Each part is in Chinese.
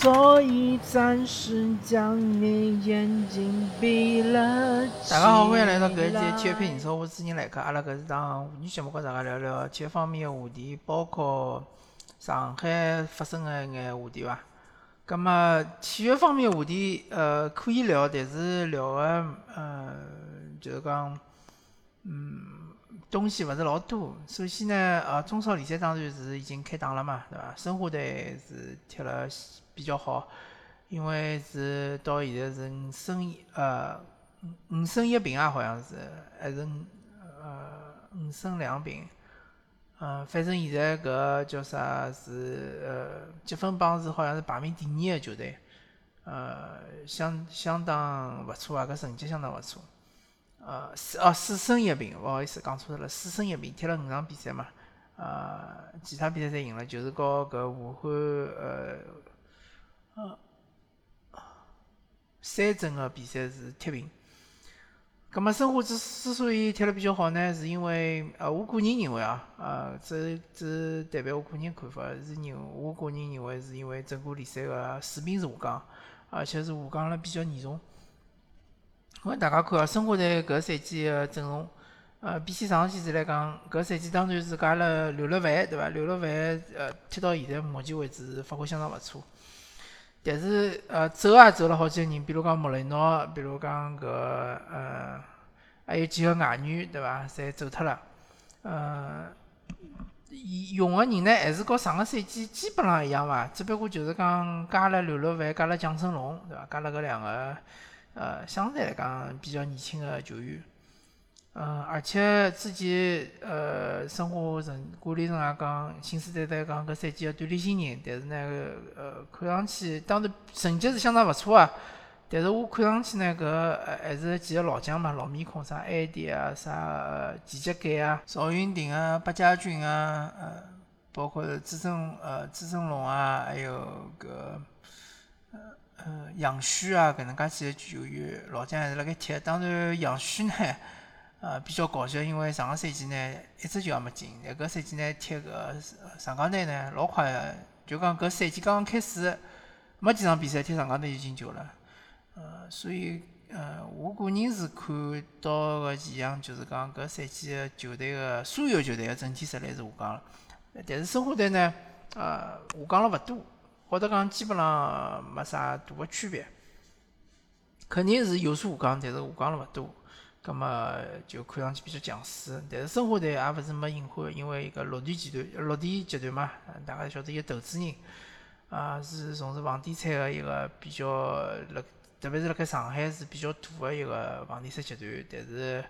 所以暂时将你眼睛闭了大家好，欢迎来到搿一期体育频道，我是主持人来客。阿拉搿是档妇女节目，跟大家聊聊体育方面的话题，包括上海发生的一眼话题伐。葛么体育方面的话题，呃，可以聊，但是聊个，呃，就是讲，嗯，东西勿是老多。首先呢，呃，中超联赛当然是已经开打了嘛，对伐？申花队是踢了比较好，因为是到现在是五胜一，呃，五五胜一平啊，好像是，还是呃五胜两平。嗯，反正现在搿叫啥是呃积分榜是好像是排名第二个球队，呃，相相当勿错啊，搿成绩相当勿错。呃，四哦四胜一平，勿好意思讲错了，四胜一平，踢了五场比赛嘛，呃，其他比赛侪赢了，就是和搿武汉呃呃三镇个比赛是踢平。葛末申花之之所以踢了比较好呢，是因为呃，我个人认为啊，呃，这这代表我个人看法，是认我个人认为是因为整个联赛个水平是下降，而且是下降了比较严重。我大家看啊，申花队搿赛季个阵容，呃，比起上个赛季来讲，搿赛季当然是加了刘乐凡，对伐？刘乐凡呃，踢到现在目前为止发挥相当勿错。但是，呃，走也走了好几个人，比如讲莫雷诺，比如讲搿呃，还有几个外援，对伐？侪走脱了。呃，用个人呢，还是和上个赛季基本上一样伐？只不过就是讲加了刘乐凡，加了蒋胜龙，对伐？加了搿两个，呃，相对来讲比较年轻个球员。嗯，而且之前呃，申花陈管理层也讲，信誓旦旦讲搿赛季要锻炼新人，但是呢，呃，看上去当然成绩是相当勿错啊。但是我看上去呢，搿还是几个老将嘛，老面孔，啥埃迪啊，啥季节改啊，赵云霆啊，八家军啊，呃，包括朱振呃朱振龙啊，还有搿呃呃杨旭啊，搿能介几个球员，老将还是辣盖踢。当然杨旭呢。呃，比较搞笑，因为上个赛季呢，一只球也没进。那搿赛季呢，踢个上港队呢，老快个，就讲搿赛季刚刚开始，没几场比赛踢上港队就进球了。呃，所以呃，我个人是看到个现象，就是讲搿赛季个球队个所有球队个整体实力是下降了。但是申花队呢，呃，下降了勿多，或者讲基本上没啥大个区别。肯定是有所下降，但是下降了勿多。葛末就看上去比较强势，但是申花队也勿是没隐患，因为一个绿地集团，绿地集团嘛，大家晓得一个投资人，啊是从事房地产个一个比较，辣特别是辣盖上海是比较大个一个房地产集团，但是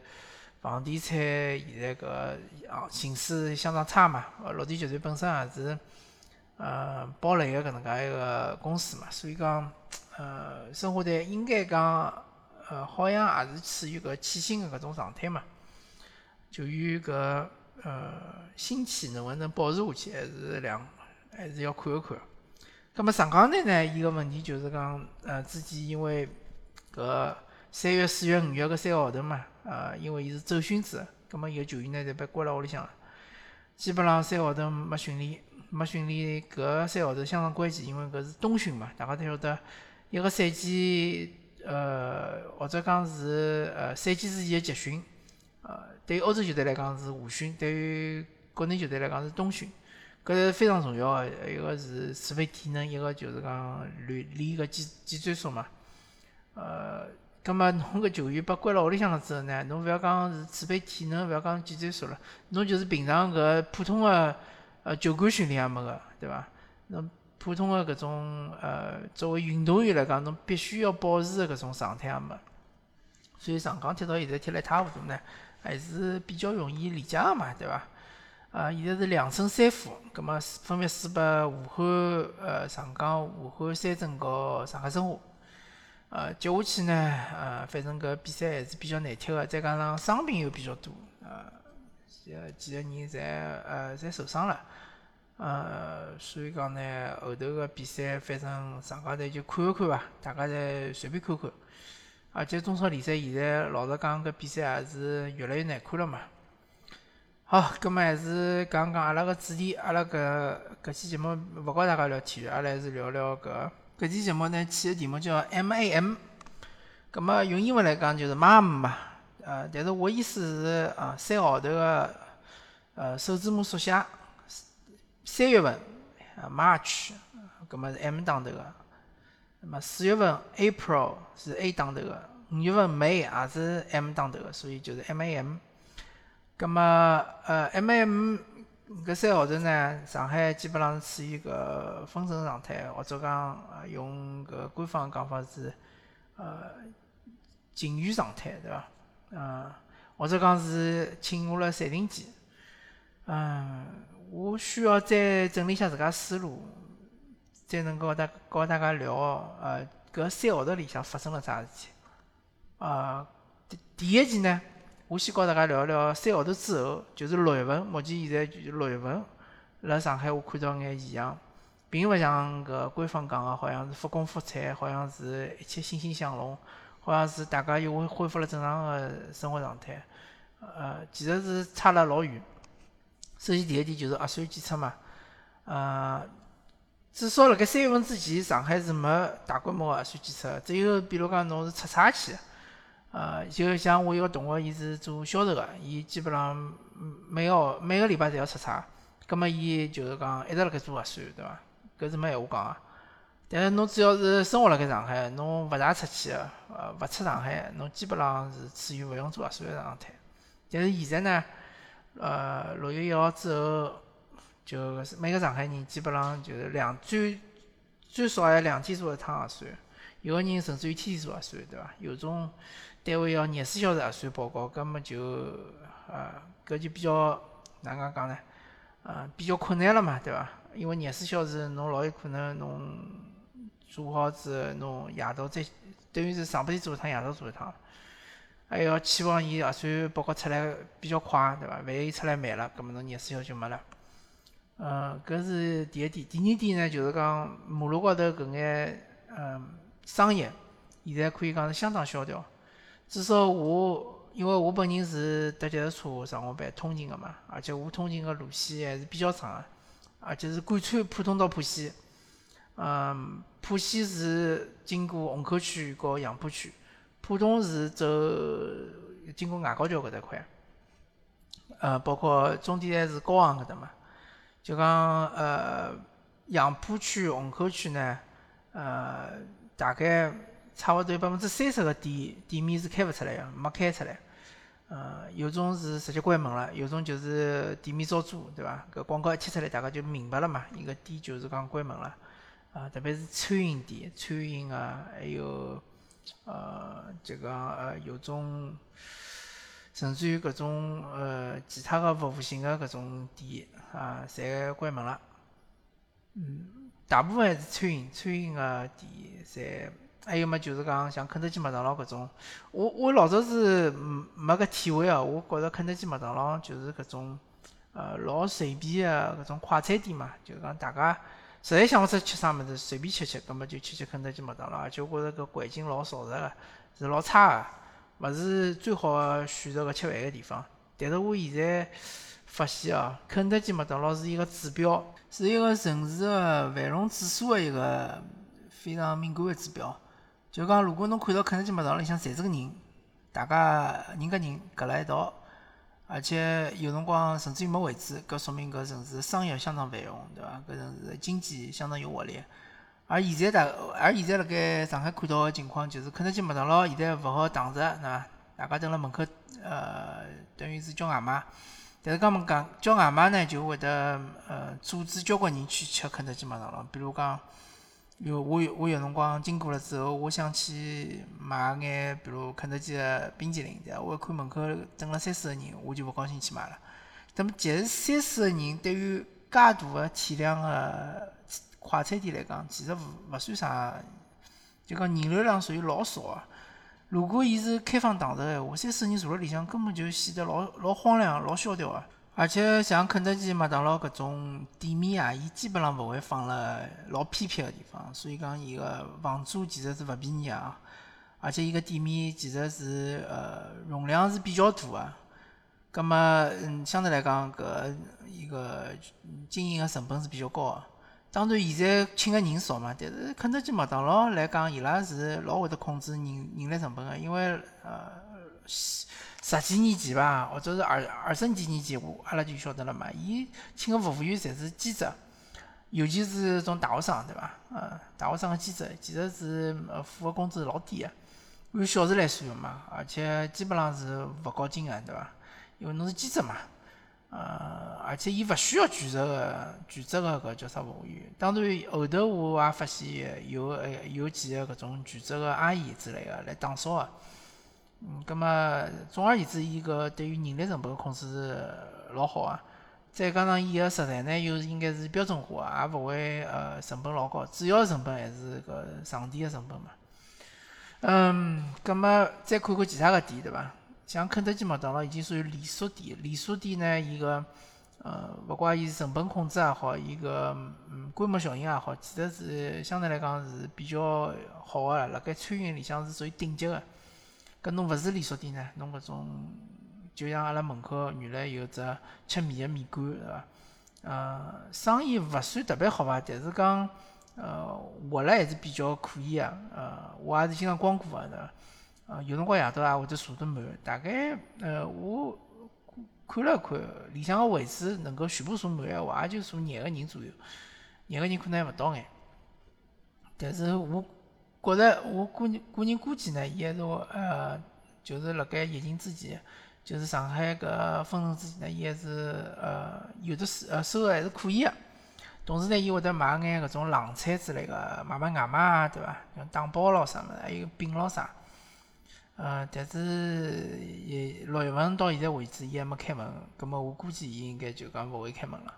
房地产现在搿啊形势相当差嘛，绿地集团本身也是呃包雷个搿能介一个公司嘛，所以讲呃申花队应该讲。呃，好像也是处于搿起薪的搿种状态嘛，就于搿呃薪气能不能保持下去，还是两还是要看一看。葛末上港队呢，伊个问题就是讲，呃，之前因为搿三月、四月、五月搿三个号头嘛，呃，因为伊是周训制，葛末伊个球员呢侪被关辣屋里向了，基本上三个号头没训练，没训练，搿三个号头相当关键，因为搿是冬训嘛，大家都晓得一个赛季。呃，或者讲是呃赛季之前的集训，呃，对于欧洲球队来讲是夏训，对于国内球队来讲是冬训，搿是非常重要的。一个是储备体能，一个就是讲练练个脊脊椎束嘛。呃，葛末侬搿球员被关辣屋里向了之后呢，侬勿要讲是储备体能，勿要讲技战术了，侬就是平常搿普通个呃球馆训练也没个，对伐？侬。普通的搿种呃，作为运动员来讲，侬必须要保持的搿种状态也没。所以上港踢到现在踢了一塌糊涂呢，还是比较容易理解个嘛，对伐？啊，现在是两胜三负，葛末分别输拨武汉、呃上港、武汉三镇和上海申花。呃，接下去呢，呃，反正搿比赛还是比较难踢个，再加上伤病又比较多，呃，几个人侪呃侪受伤了。呃，所以讲呢，后头个比赛反正上港队就看一看伐，大家侪随便看看。而且中超联赛现在老实讲，搿比赛也是越来越难看了嘛。好，葛末还是讲讲阿拉个主题，阿拉搿搿期节目勿告大家聊体育，阿拉还是聊聊搿搿期节目呢起个题目叫 M A M，葛末用英文来讲就是 Mom 嘛，呃，但是我意思是啊，三号头个呃首字母缩写，三月份啊 March，葛么是 M 打头个，那么四月份 April 是 A 打头个，五月份 May 也是 M 打头个，所以就是 M A M。葛么呃 M A M。搿三号头呢，上海基本上处于搿封城状态，或者讲用搿官方讲法是呃禁语状态，对伐？嗯，或者讲是进入了暂停期。嗯，我需要再整理一下自家思路，才能够大告大家聊呃搿三号头里向发生了啥事体。呃，第一件呢？我先告大家聊聊三号头之后，就是六月份。目前现在就是六月份，辣上海我看到眼异样，并勿像搿官方讲个，好像是复工复产，好像是一切欣欣向荣，好像是大家又恢恢复了正常个生活状态。呃，其实是差了老远。首先第一点就是核酸检测嘛，呃，至少辣盖三月份之前，上海是没大规模个核酸检测，只有比如讲侬是出差去。呃，就像我一个同学，伊是做销售个，伊基本上每号每个礼拜侪要出差，葛末伊就是讲一直辣盖做核酸，对伐？搿是没闲话讲个。但是侬只要是生活辣盖上海，侬勿大出去个，呃，勿出上海，侬基本上是处于勿用做核酸个状态。但是现在呢，呃，六月一号之后，就每个上海人基本上就是两最最少要两天做一趟核酸，有个人甚至于天天做核酸，对伐？有种。单位要廿四小时核酸报告，搿么就呃，搿就比较哪能讲呢？呃，比较困难了嘛，对伐？因为廿四小时侬老有可能侬做好之后，侬夜到再等于是上半天做一趟，夜到做一趟，还要期望伊核酸报告出来比较快，对伐？万一出来慢了，搿么侬廿四小时就没了。呃，搿是第一点。第二点呢，就是讲马路高头搿眼嗯商业，现在可以讲是相当萧条。至少我，因为我本人是搭脚踏车上下班通勤个嘛，而且我通勤个路线还是比较长个，而且是贯穿浦东到浦西。嗯，浦西是经过虹口区和杨浦区，浦东是走经过外高桥搿搭块。呃，包括终点站是高昂搿搭嘛，就讲呃杨浦区、虹口区呢，呃大概。差勿多有百分之三十个店店面是开勿出来个，没开出来。呃，有种是直接关门了，有种就是店面招租，对伐？搿广告一贴出来，大家就明白了嘛。一个店就是讲关门了。啊，特别是餐饮店、餐饮啊，还有呃，这个呃，有种甚至于搿种呃其他个服务性个搿种店啊，侪关门了。嗯，大部分还是餐饮，餐饮个店侪。还有么，就是讲像肯德基、麦当劳搿种，我我老早是没搿体会啊。我觉着肯德基、麦当劳就是搿种，呃，老随便个搿种快餐店嘛。就是讲大家实在想勿出吃啥物事，随便吃吃，葛末就吃吃肯德基、麦当劳。而且我觉着搿环境老潮湿个，是老差个，勿是最好个选择个吃饭个地方。但是我现在发现哦，肯德基、麦当劳是一个指标，是一个城市个繁荣指数个一个非常敏感个指标。就讲，如果侬看到肯德基、麦当劳里向侪是个人，大家人跟人隔辣一道，而且有辰光甚至于没位置，搿说明搿城市商业相当繁荣，对伐？搿城市经济相当有活力。而现在大，而现在辣盖上海看到个情况就是，肯德基、麦当劳现在勿好打折，对伐？大家蹲辣门口，呃，等于是叫外卖。但是刚们讲叫外卖呢，就会得呃阻止交关人去吃肯德基、麦当劳，比如讲。有我有我有辰光经过了之后，我想去买眼，比如肯德基个冰淇淋，对伐？我一看门口等了三四个人，我就勿高兴去买了。那么，其实三四个人对于介大个体量个快餐店来讲，其实勿勿算啥，就讲人流量属于老少个。如果伊是开放档个闲话，三四个人坐辣里向，根本就显得老老荒凉、老萧条个。而且像肯德基、麦当劳搿种店面啊，伊基本上勿会放辣老偏僻个地方，所以讲伊个房租其实是勿便宜啊。而且伊个店面其实是呃容量是比较大个，葛末嗯相对来讲搿一个经营个成本是比较高个。当然现在请个人少嘛，但是肯德基、麦当劳来讲，伊拉是老会得控制人人力成本个，因为呃十几年前伐，或者是二二十几年前，我阿拉就晓得了嘛，伊请个服务员侪是兼职，尤其是种大学生，对伐？呃，大学生个兼职，其实是呃付个工资老低个，按小时来算个嘛，而且基本上是勿高薪个，对伐？因为侬是兼职嘛。呃，而且伊勿需要全职个全职个搿叫啥服务员。当然后头我也发现有呃有几个搿种全职个阿姨之类个来打扫个。嗯，葛末总而言之，伊搿对于人力成本个控制老好个。再加上伊个食材呢，又是应该是标准化个，也勿会呃成本老高。主要成本还是搿场地个成本嘛。嗯，葛末再看看其他个店，对伐？像肯德基、麦当劳已经属于连锁店，连锁店呢，伊个呃，勿怪伊成本控制也好，伊个嗯规模效应也好，其实是相对来讲是比较好个，辣盖餐饮里向是属于顶级个。搿侬勿是连锁店呢，侬搿种就像阿拉门口原来有只吃面个面馆，对伐？呃，生意勿算特别好伐，但是讲呃活了还是比较可以个。呃，我也是经常光顾个，对伐？呃，有辰光夜到也会得坐得满，大概呃，我看了看里向个位置能够全部坐满个话，也就坐廿个人左右，廿个人可能还勿到眼。但是我觉着我个人个人估计呢，伊还是呃，就是辣盖疫情之前，就是上海搿封城之前呢，伊还是呃有的收呃收入还是可以个。同时呢，伊会得卖眼搿种冷菜之类个，卖卖外卖啊，对伐？像打包咯啥物事，还有饼咯啥。呃，但是也六月份到现在为止，伊还没开门，葛末我估计伊应该就讲勿会开门了。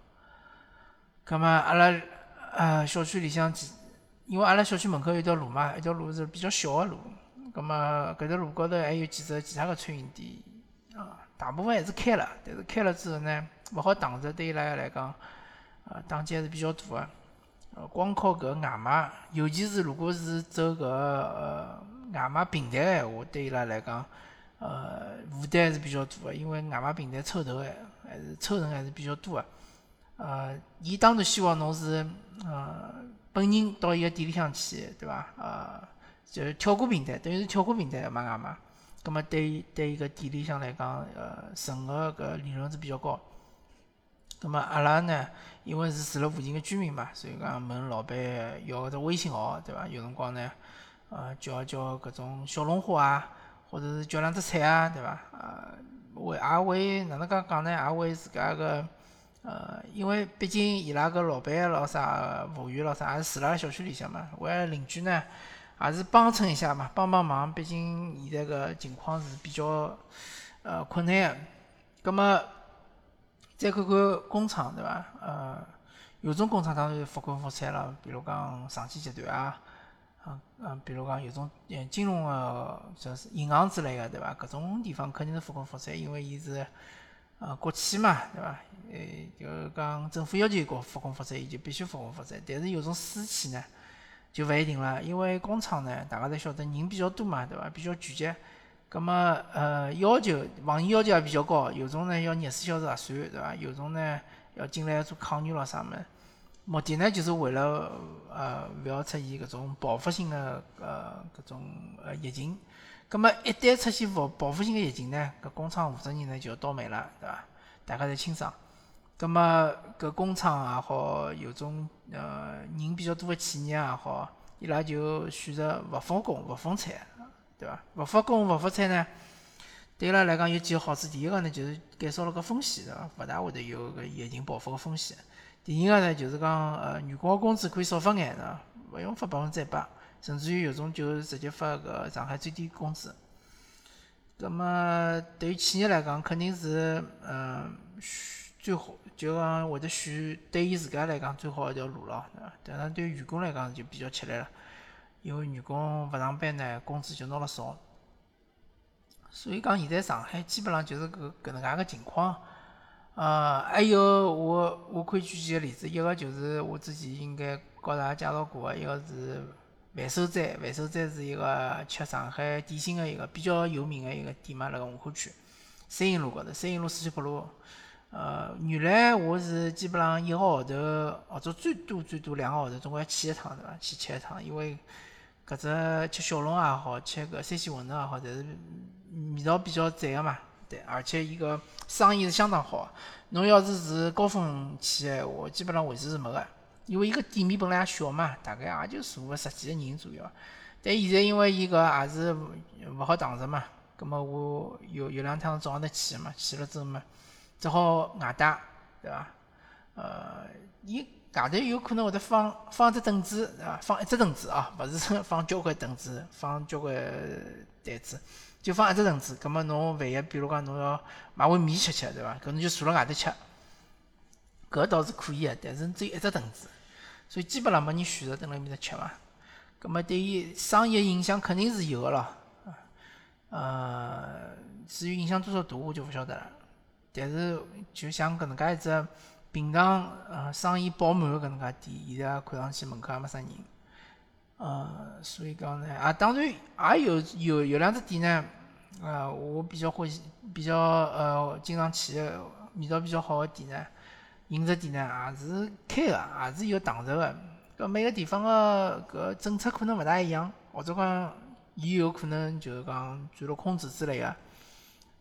葛末阿拉呃小区里向几，因为阿拉小区门口有条路嘛，一条路是比较小个路，葛末搿条路高头还有几只其他个餐饮店，啊，大部分还是开了，但是开了之后呢，勿好打折，对伊拉来讲，呃，打击还是比较大个。呃，光靠搿外卖，尤其是如果是走搿呃。外卖平台个闲话，对伊拉来讲，呃，负担还是比较大个，因为外卖平台抽头还还是抽成还是比较多个。呃，伊当然希望侬是呃本人到伊个店里向去，对伐？呃，就是跳过平台，等于是跳过平台买外卖。葛末对对伊个店里向来讲，呃，存个搿利润是比较高。葛末阿拉呢，因为是住辣附近个居民嘛，所以讲问老板要个只微信号，对伐？有辰光呢。呃，叫叫搿种小龙虾啊，或者是叫两只菜啊，对伐？呃，为也为哪能介讲呢？也为自家个呃，因为毕竟伊拉个老板咾啥服务员咾啥，也是住辣小区里向嘛，为邻居呢，也是帮衬一下嘛，帮帮忙。毕竟现在个情况是比较呃困难个。葛末再看看工厂，对伐？呃，有种工厂当然复工复产了，比如讲上汽集团啊。啊，嗯，比如讲有种嗯金融个，就是银行之类个，对伐？搿种地方肯定是复工复产，因为伊是呃国企嘛，对伐？呃，就讲政府要求国复工复产，伊就必须复工复产。但是有种私企呢，就勿一定了，因为工厂呢，大家侪晓得人比较多嘛，对伐？比较聚集，葛末呃要求防疫要求也比较高，有种呢要廿四小时核酸，对伐？有种呢要进来做抗原咯啥物事。目的呢，就是为了呃，勿要出现搿种报复性的呃搿种呃疫情。葛末一旦出现报报复性的疫情呢，搿工厂负责人呢就要倒霉了，对伐？大家侪清爽。葛末搿工厂也好，有种呃人比较多的企业也好，伊拉就选择勿复工、勿复产，对伐？勿复工、勿复产呢，对伊拉来讲有几个好处。第一个呢，就是减少了个风险，对伐？勿大会得有搿疫情爆发个风险。第二个呢，就是讲，呃，员工个工资可以少发眼，对伐，勿用发百分之一百，甚至于有种就直接发个上海最低工资。葛么对于企业来讲，肯定是，嗯，最好就讲会得选对伊自家来讲最好一条路咯，对伐？但是对于员工来讲就比较吃力了，因为员工勿上班呢，工资就拿了少。所以讲，现在上海基本上就是搿搿能介个情况。呃，还有我我可以举几个例子，一个就是我之前应该告大家介绍过个，一个是万寿斋，万寿斋是一个吃上海点心个一个比较有名个一个店嘛，辣个虹口区三营路高头，三营路四七北路，呃，原来我是基本上一个号头，或者最多最多两个号头，总归要去一趟，对伐？去吃一趟，因为搿只吃小龙也好，吃搿山西馄饨也好，侪是味道比较赞个嘛。对，而且伊个生意是相当好。侬要是是高峰期个闲话，基本上位置是没个，因为伊个店面本来也小嘛，大概也就坐个十几个人左右。但现在因为伊搿也是勿好堂食嘛，葛末我有有两趟早上头去嘛，去了之后嘛。只好外带，对伐？呃，伊外头有可能会得放放只凳子，对伐？放一只凳子啊，勿是 放交关凳子，放交关台子，就放一只凳子。葛末侬万一比如讲侬要买碗面吃吃，对伐？搿侬就坐辣外头吃，搿倒是可以个，但是只有一只凳子，所以基本上没人选择蹲辣埃面搭吃嘛。葛末对于生意个影响肯定是有个咯，呃，至于影响多少大，我就勿晓得了。但是，就像搿能介一只平常呃生意爆满个搿能介店，现在看上去门口也没啥人，呃，所以讲呢，啊，当然也有有有两只店呢，呃，我比较欢喜，比较呃经常去个味道比较好个店呢，饮食店呢，也是开个，也是有堂食个。搿每个地方个搿政策可能勿大一样，或者讲伊有可能就是讲钻了空子之类个。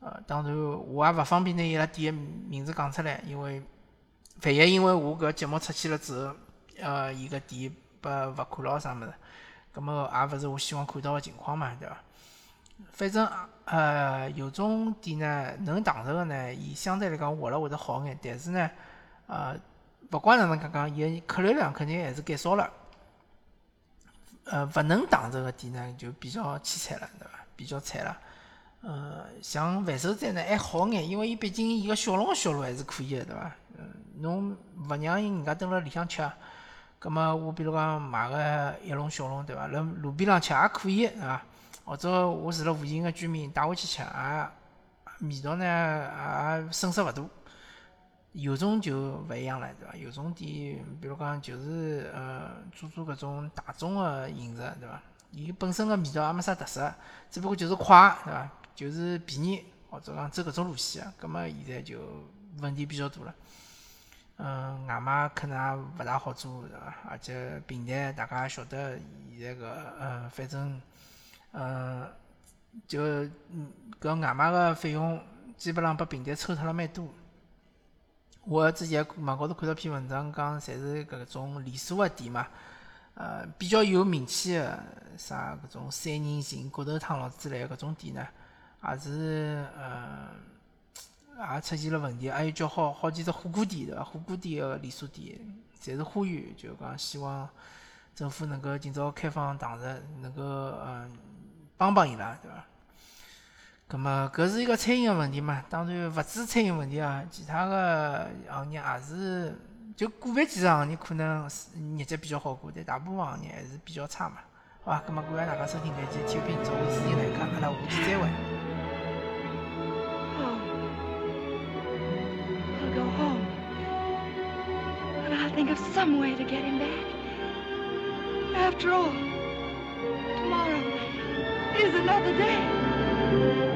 呃，当然，我也勿方便拿伊拉店个名字讲出来，因为万一因为我搿节目出去了之后，呃，伊个店被罚款咯啥物事，葛末也勿是我希望看到个情况嘛，对伐？反正呃，有种店呢，能堂食个呢，伊相对来讲活了会得好眼，但是呢，呃，勿管哪能讲讲，伊个客流量肯定还是减少了。呃，勿能堂食个店呢，就比较凄惨了，对伐？比较惨了。呃，像万寿斋呢还好眼，因为伊毕竟伊个小龙个销路还是可以个，对伐？嗯，侬勿让伊人家蹲辣里向吃，葛末我比如讲买个一笼小龙，对伐？辣路边浪吃也可以，对伐？或者我住辣附近个居民带回去吃，也味道呢也损失勿大。有种就勿一样了，对伐？有种店，比如讲就是呃做做搿种大众个饮食，对伐？伊本身个味道也没啥特色，只不过就是快，对伐？就是便宜，或者讲走搿种路线啊，葛末现在就问题比较多了。嗯，外卖可能也勿大好做，对伐？而且平台大家也晓得，现在搿呃，反正嗯，就搿外卖个费用基本上被平台抽脱了蛮多。我之前网高头看到篇文章，讲侪是搿种连锁个店嘛，呃，比较有名气个啥搿种三人行、骨头汤咯之类个搿种店呢。也是呃，也出现了问题，还有叫好好几只火锅店对伐？火锅店个连锁店，侪是呼吁，就讲希望政府能够尽早开放堂食，能够嗯帮帮伊拉，对伐？葛末搿是一个餐饮个问题嘛？当然勿止餐饮问题啊，其他个行业也是，就个别几个行业可能日脚比较好过，但大部分行业还是比较差嘛。好伐？葛末感谢大家收听这期体育频道，我是来客，阿拉下期再会。think of some way to get him back. After all, tomorrow is another day.